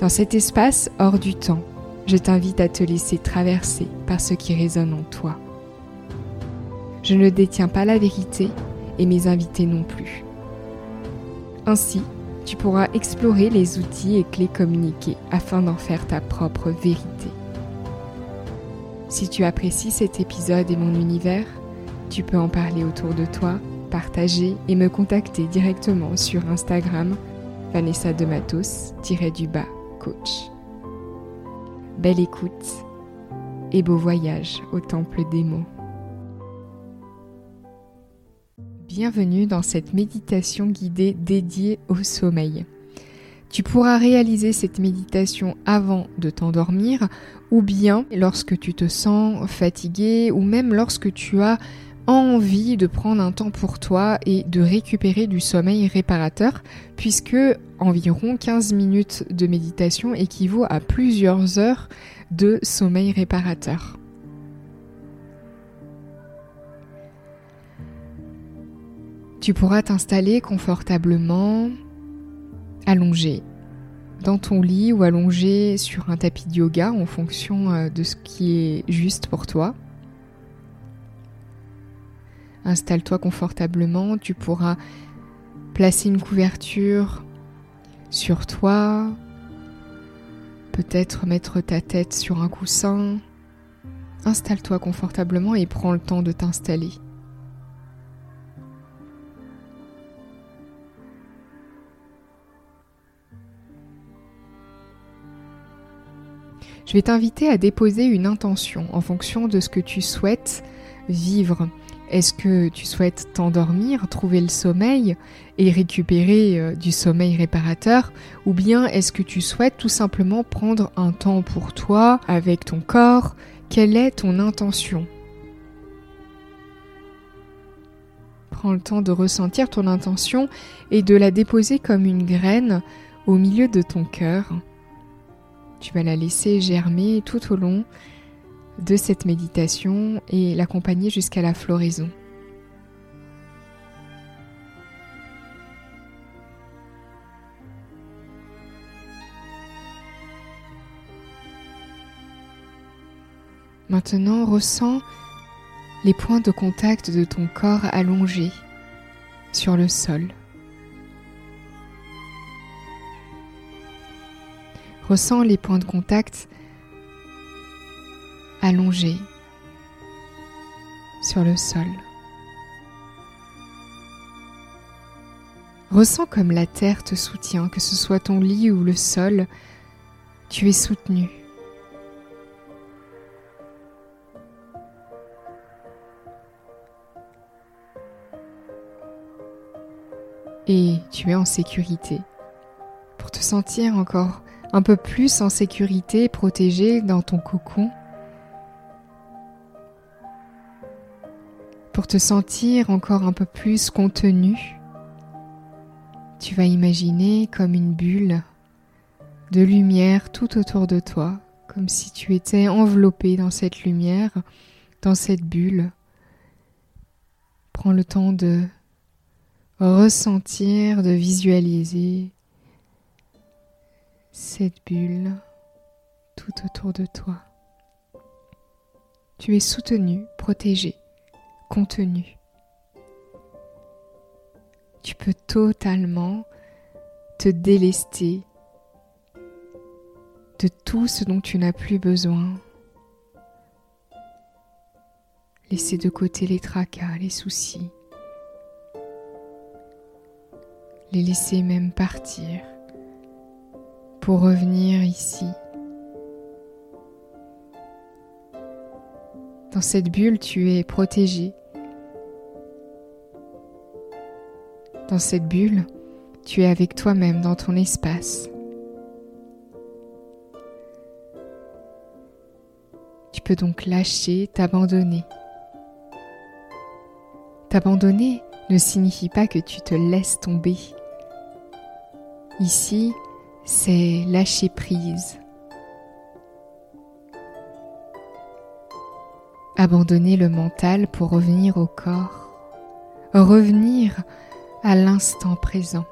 Dans cet espace hors du temps, je t'invite à te laisser traverser par ce qui résonne en toi. Je ne détiens pas la vérité et mes invités non plus. Ainsi, tu pourras explorer les outils et clés communiqués afin d'en faire ta propre vérité. Si tu apprécies cet épisode et mon univers, tu peux en parler autour de toi, partager et me contacter directement sur Instagram Vanessa de du bas coach. Belle écoute et beau voyage au temple des mots. Bienvenue dans cette méditation guidée dédiée au sommeil. Tu pourras réaliser cette méditation avant de t'endormir ou bien lorsque tu te sens fatigué ou même lorsque tu as envie de prendre un temps pour toi et de récupérer du sommeil réparateur, puisque environ 15 minutes de méditation équivaut à plusieurs heures de sommeil réparateur. Tu pourras t'installer confortablement, allongé dans ton lit ou allongé sur un tapis de yoga en fonction euh, de ce qui est juste pour toi. Installe-toi confortablement, tu pourras placer une couverture sur toi, peut-être mettre ta tête sur un coussin. Installe-toi confortablement et prends le temps de t'installer. Je vais t'inviter à déposer une intention en fonction de ce que tu souhaites vivre est-ce que tu souhaites t'endormir, trouver le sommeil et récupérer euh, du sommeil réparateur? Ou bien est-ce que tu souhaites tout simplement prendre un temps pour toi, avec ton corps? Quelle est ton intention? Prends le temps de ressentir ton intention et de la déposer comme une graine au milieu de ton cœur. Tu vas la laisser germer tout au long de cette méditation et l'accompagner jusqu'à la floraison. Maintenant, ressens les points de contact de ton corps allongé sur le sol. Ressens les points de contact allongé sur le sol. Ressens comme la terre te soutient, que ce soit ton lit ou le sol, tu es soutenu. Et tu es en sécurité. Pour te sentir encore un peu plus en sécurité, protégé dans ton cocon, pour te sentir encore un peu plus contenu, tu vas imaginer comme une bulle de lumière tout autour de toi, comme si tu étais enveloppé dans cette lumière, dans cette bulle. Prends le temps de ressentir, de visualiser cette bulle tout autour de toi. Tu es soutenu, protégé contenu. Tu peux totalement te délester de tout ce dont tu n'as plus besoin. Laisser de côté les tracas, les soucis. Les laisser même partir pour revenir ici. Dans cette bulle, tu es protégé, Dans cette bulle, tu es avec toi-même dans ton espace. Tu peux donc lâcher, t'abandonner. T'abandonner ne signifie pas que tu te laisses tomber. Ici, c'est lâcher prise. Abandonner le mental pour revenir au corps, revenir à l'instant présent.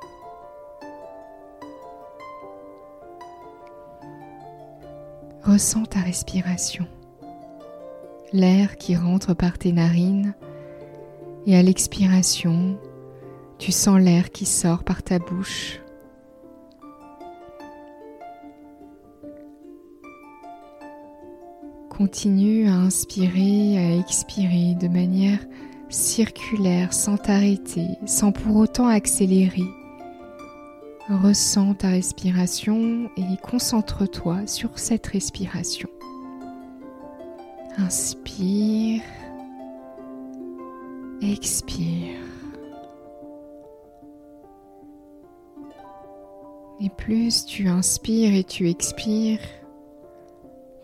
Ressens ta respiration, l'air qui rentre par tes narines et à l'expiration, tu sens l'air qui sort par ta bouche. Continue à inspirer, à expirer de manière circulaire, sans t'arrêter, sans pour autant accélérer. Ressens ta respiration et concentre-toi sur cette respiration. Inspire, expire. Et plus tu inspires et tu expires,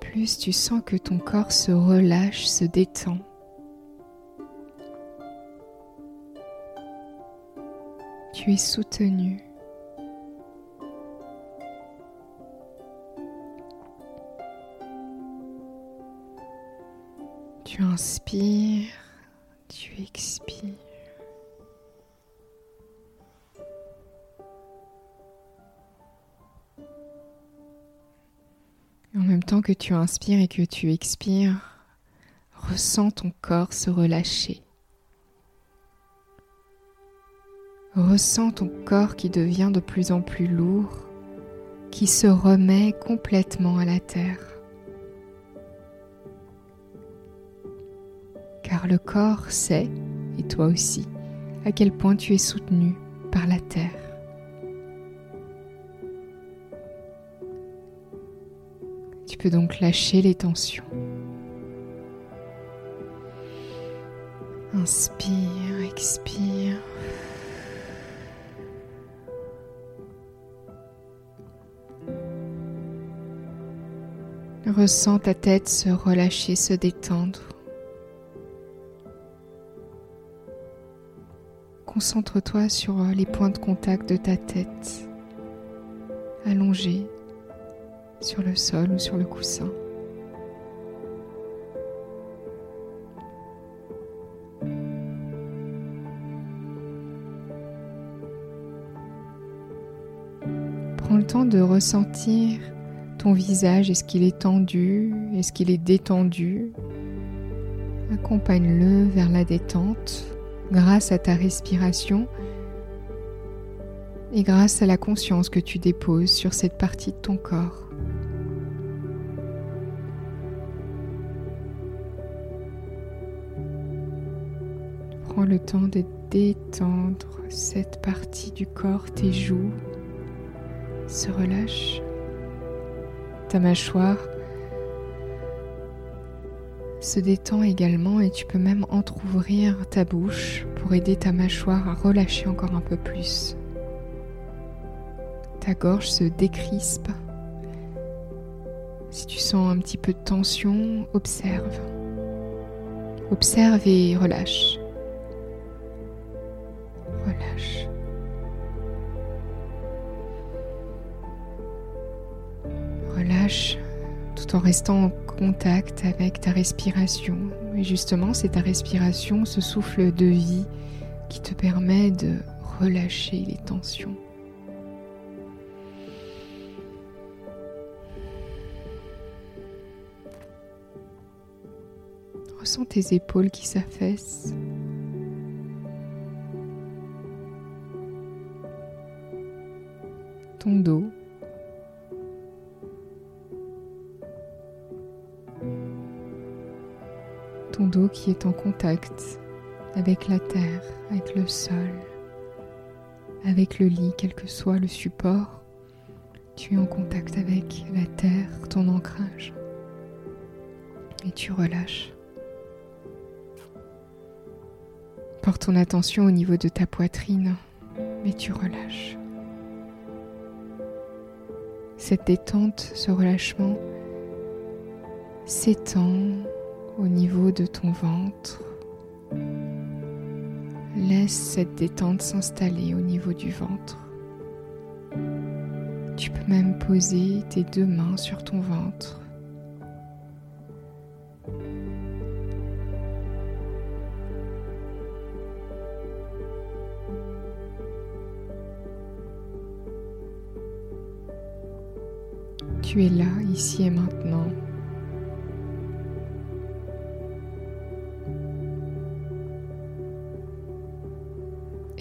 plus tu sens que ton corps se relâche, se détend. Tu es soutenu. Tu inspires, tu expires. En même temps que tu inspires et que tu expires, ressens ton corps se relâcher. Ressens ton corps qui devient de plus en plus lourd, qui se remet complètement à la terre. car le corps sait, et toi aussi, à quel point tu es soutenu par la terre. Tu peux donc lâcher les tensions. Inspire, expire. Ressens ta tête se relâcher, se détendre. Concentre-toi sur les points de contact de ta tête, allongée sur le sol ou sur le coussin. Prends le temps de ressentir visage. Est-ce qu'il est tendu Est-ce qu'il est détendu? Accompagne-le vers la détente grâce à ta respiration et grâce à la conscience que tu déposes sur cette partie de ton corps. Prends le temps de détendre cette partie du corps, tes joues se relâchent, ta mâchoire se détend également et tu peux même entr'ouvrir ta bouche pour aider ta mâchoire à relâcher encore un peu plus. Ta gorge se décrispe. Si tu sens un petit peu de tension, observe. Observe et relâche. Relâche. Tout en restant en contact avec ta respiration. Et justement, c'est ta respiration, ce souffle de vie qui te permet de relâcher les tensions. Ressens tes épaules qui s'affaissent. Ton dos. Ton dos qui est en contact avec la terre, avec le sol, avec le lit, quel que soit le support, tu es en contact avec la terre, ton ancrage, et tu relâches. Porte ton attention au niveau de ta poitrine, mais tu relâches. Cette détente, ce relâchement s'étend au niveau de ton ventre. Laisse cette détente s'installer au niveau du ventre. Tu peux même poser tes deux mains sur ton ventre. Tu es là, ici et maintenant.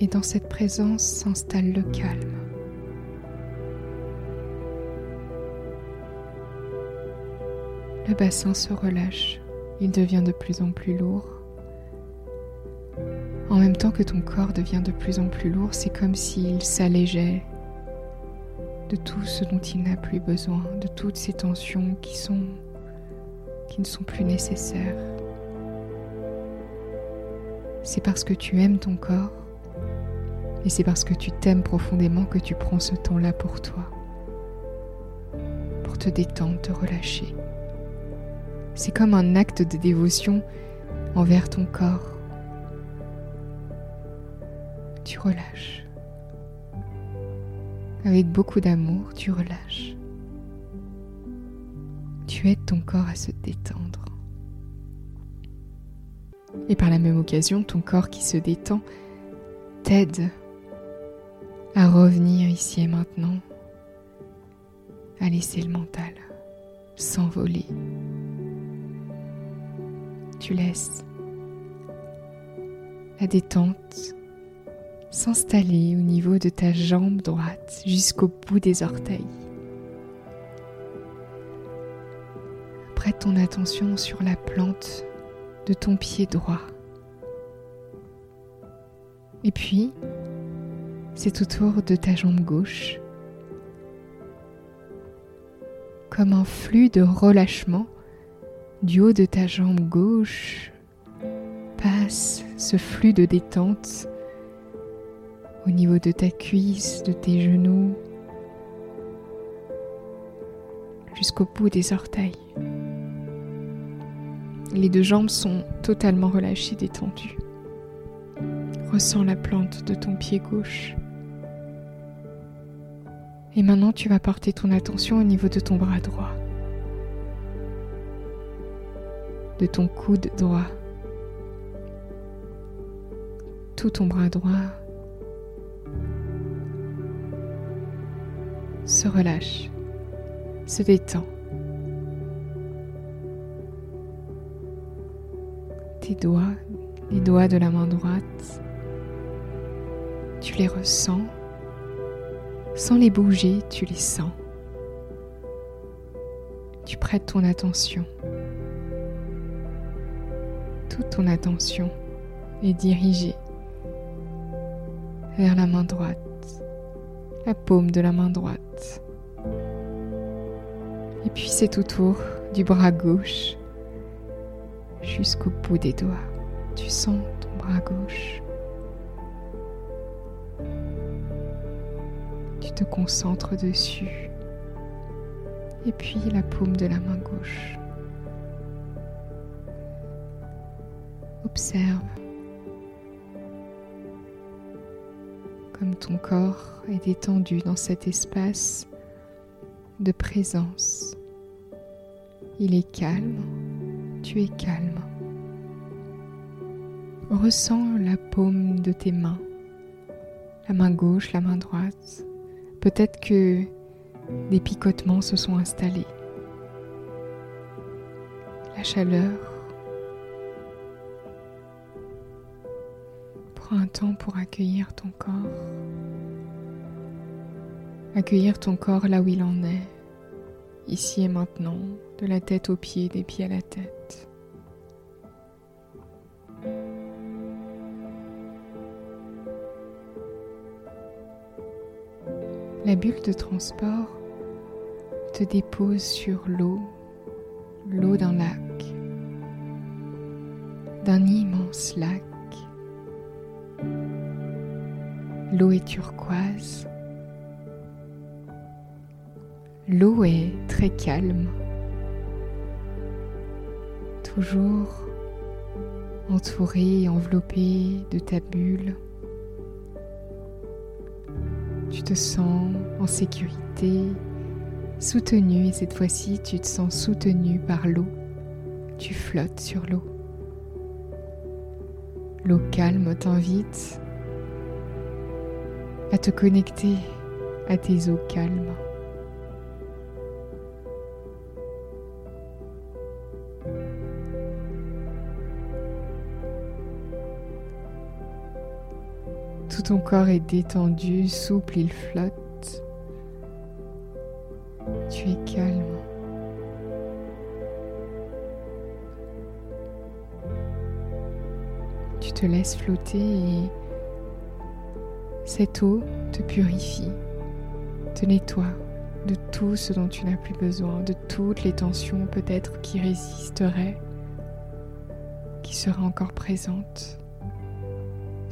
Et dans cette présence s'installe le calme. Le bassin se relâche, il devient de plus en plus lourd. En même temps que ton corps devient de plus en plus lourd, c'est comme s'il s'allégeait de tout ce dont il n'a plus besoin, de toutes ces tensions qui sont qui ne sont plus nécessaires. C'est parce que tu aimes ton corps et c'est parce que tu t'aimes profondément que tu prends ce temps-là pour toi, pour te détendre, te relâcher. C'est comme un acte de dévotion envers ton corps. Tu relâches. Avec beaucoup d'amour, tu relâches. Tu aides ton corps à se détendre. Et par la même occasion, ton corps qui se détend t'aide à revenir ici et maintenant, à laisser le mental s'envoler tu laisses la détente s'installer au niveau de ta jambe droite jusqu'au bout des orteils. Prête ton attention sur la plante de ton pied droit. Et puis, c'est autour de ta jambe gauche. Comme un flux de relâchement du haut de ta jambe gauche passe ce flux de détente au niveau de ta cuisse, de tes genoux, jusqu'au bout des orteils. Les deux jambes sont totalement relâchées, détendues. Ressens la plante de ton pied gauche. Et maintenant, tu vas porter ton attention au niveau de ton bras droit. de ton coude droit. Tout ton bras droit se relâche, se détend. Tes doigts, les doigts de la main droite, tu les ressens. Sans les bouger, tu les sens. Tu prêtes ton attention toute ton attention est dirigée vers la main droite, la paume de la main droite. Et puis c'est autour du bras gauche jusqu'au bout des doigts. Tu sens ton bras gauche. Te concentres dessus. Et puis la paume de la main gauche. Observe comme ton corps est détendu dans cet espace de présence. Il est calme, tu es calme. Ressens la paume de tes mains, la main gauche, la main droite. Peut-être que des picotements se sont installés. La chaleur un temps pour accueillir ton corps. Accueillir ton corps là où il en est, ici et maintenant, de la tête aux pieds, des pieds à la tête. La bulle de transport te dépose sur l'eau, l'eau d'un lac, d'un immense lac L'eau est turquoise. L'eau est très calme. Toujours entouré, enveloppé de ta bulle. Tu te sens en sécurité, soutenu et cette fois-ci tu te sens soutenu par l'eau. Tu flottes sur l'eau. L'eau calme t'invite à te connecter à tes eaux calmes. Ton corps est détendu, souple, il flotte. Tu es calme. Tu te laisses flotter et cette eau te purifie, te nettoie de tout ce dont tu n'as plus besoin, de toutes les tensions peut-être qui résisteraient, qui seraient encore présentes.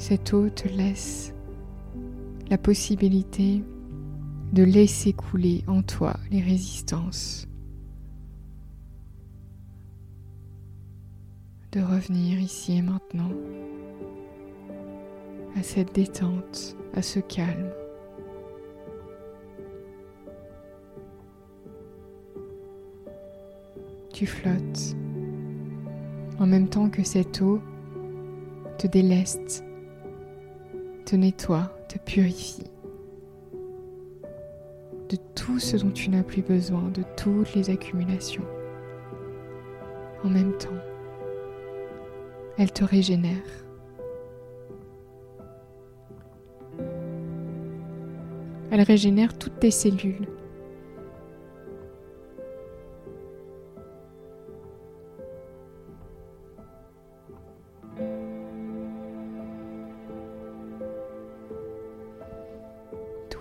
Cette eau te laisse la possibilité de laisser couler en toi les résistances, de revenir ici et maintenant à cette détente, à ce calme. Tu flottes en même temps que cette eau te déleste te nettoie, te purifie de tout ce dont tu n'as plus besoin, de toutes les accumulations. En même temps, elle te régénère. Elle régénère toutes tes cellules,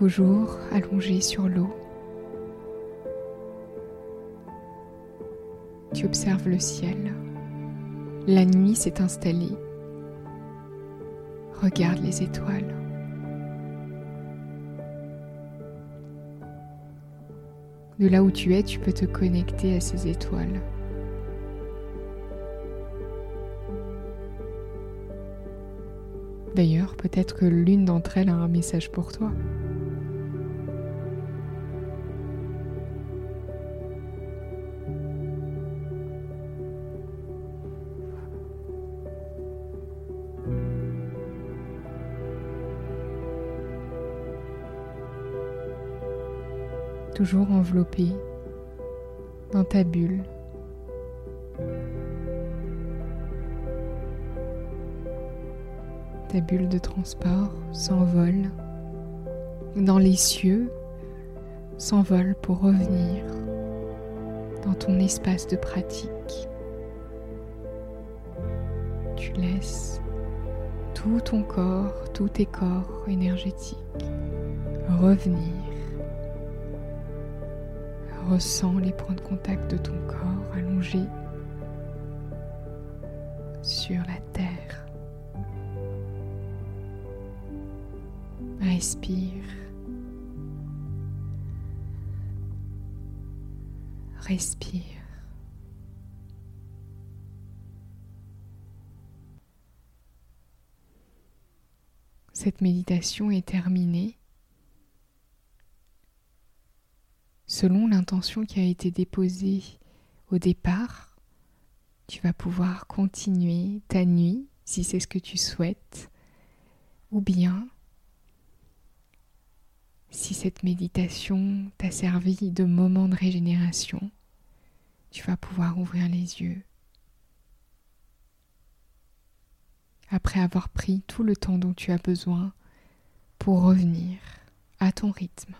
toujours allongé sur l'eau. Tu observes le ciel. La nuit s'est installée. Regarde les étoiles. De là où tu es, tu peux te connecter à ces étoiles. D'ailleurs, peut-être que l'une d'entre elles a un message pour toi. Toujours enveloppé dans ta bulle. Ta bulle de transport s'envole dans les cieux, s'envole pour revenir dans ton espace de pratique. Tu laisses tout ton corps, tous tes corps énergétiques revenir Ressens les points de contact de ton corps allongés sur la terre. Respire. Respire. Cette méditation est terminée. Selon l'intention qui a été déposée au départ, tu vas pouvoir continuer ta nuit si c'est ce que tu souhaites, ou bien si cette méditation t'a servi de moment de régénération, tu vas pouvoir ouvrir les yeux. Après avoir pris tout le temps dont tu as besoin pour revenir à ton rythme.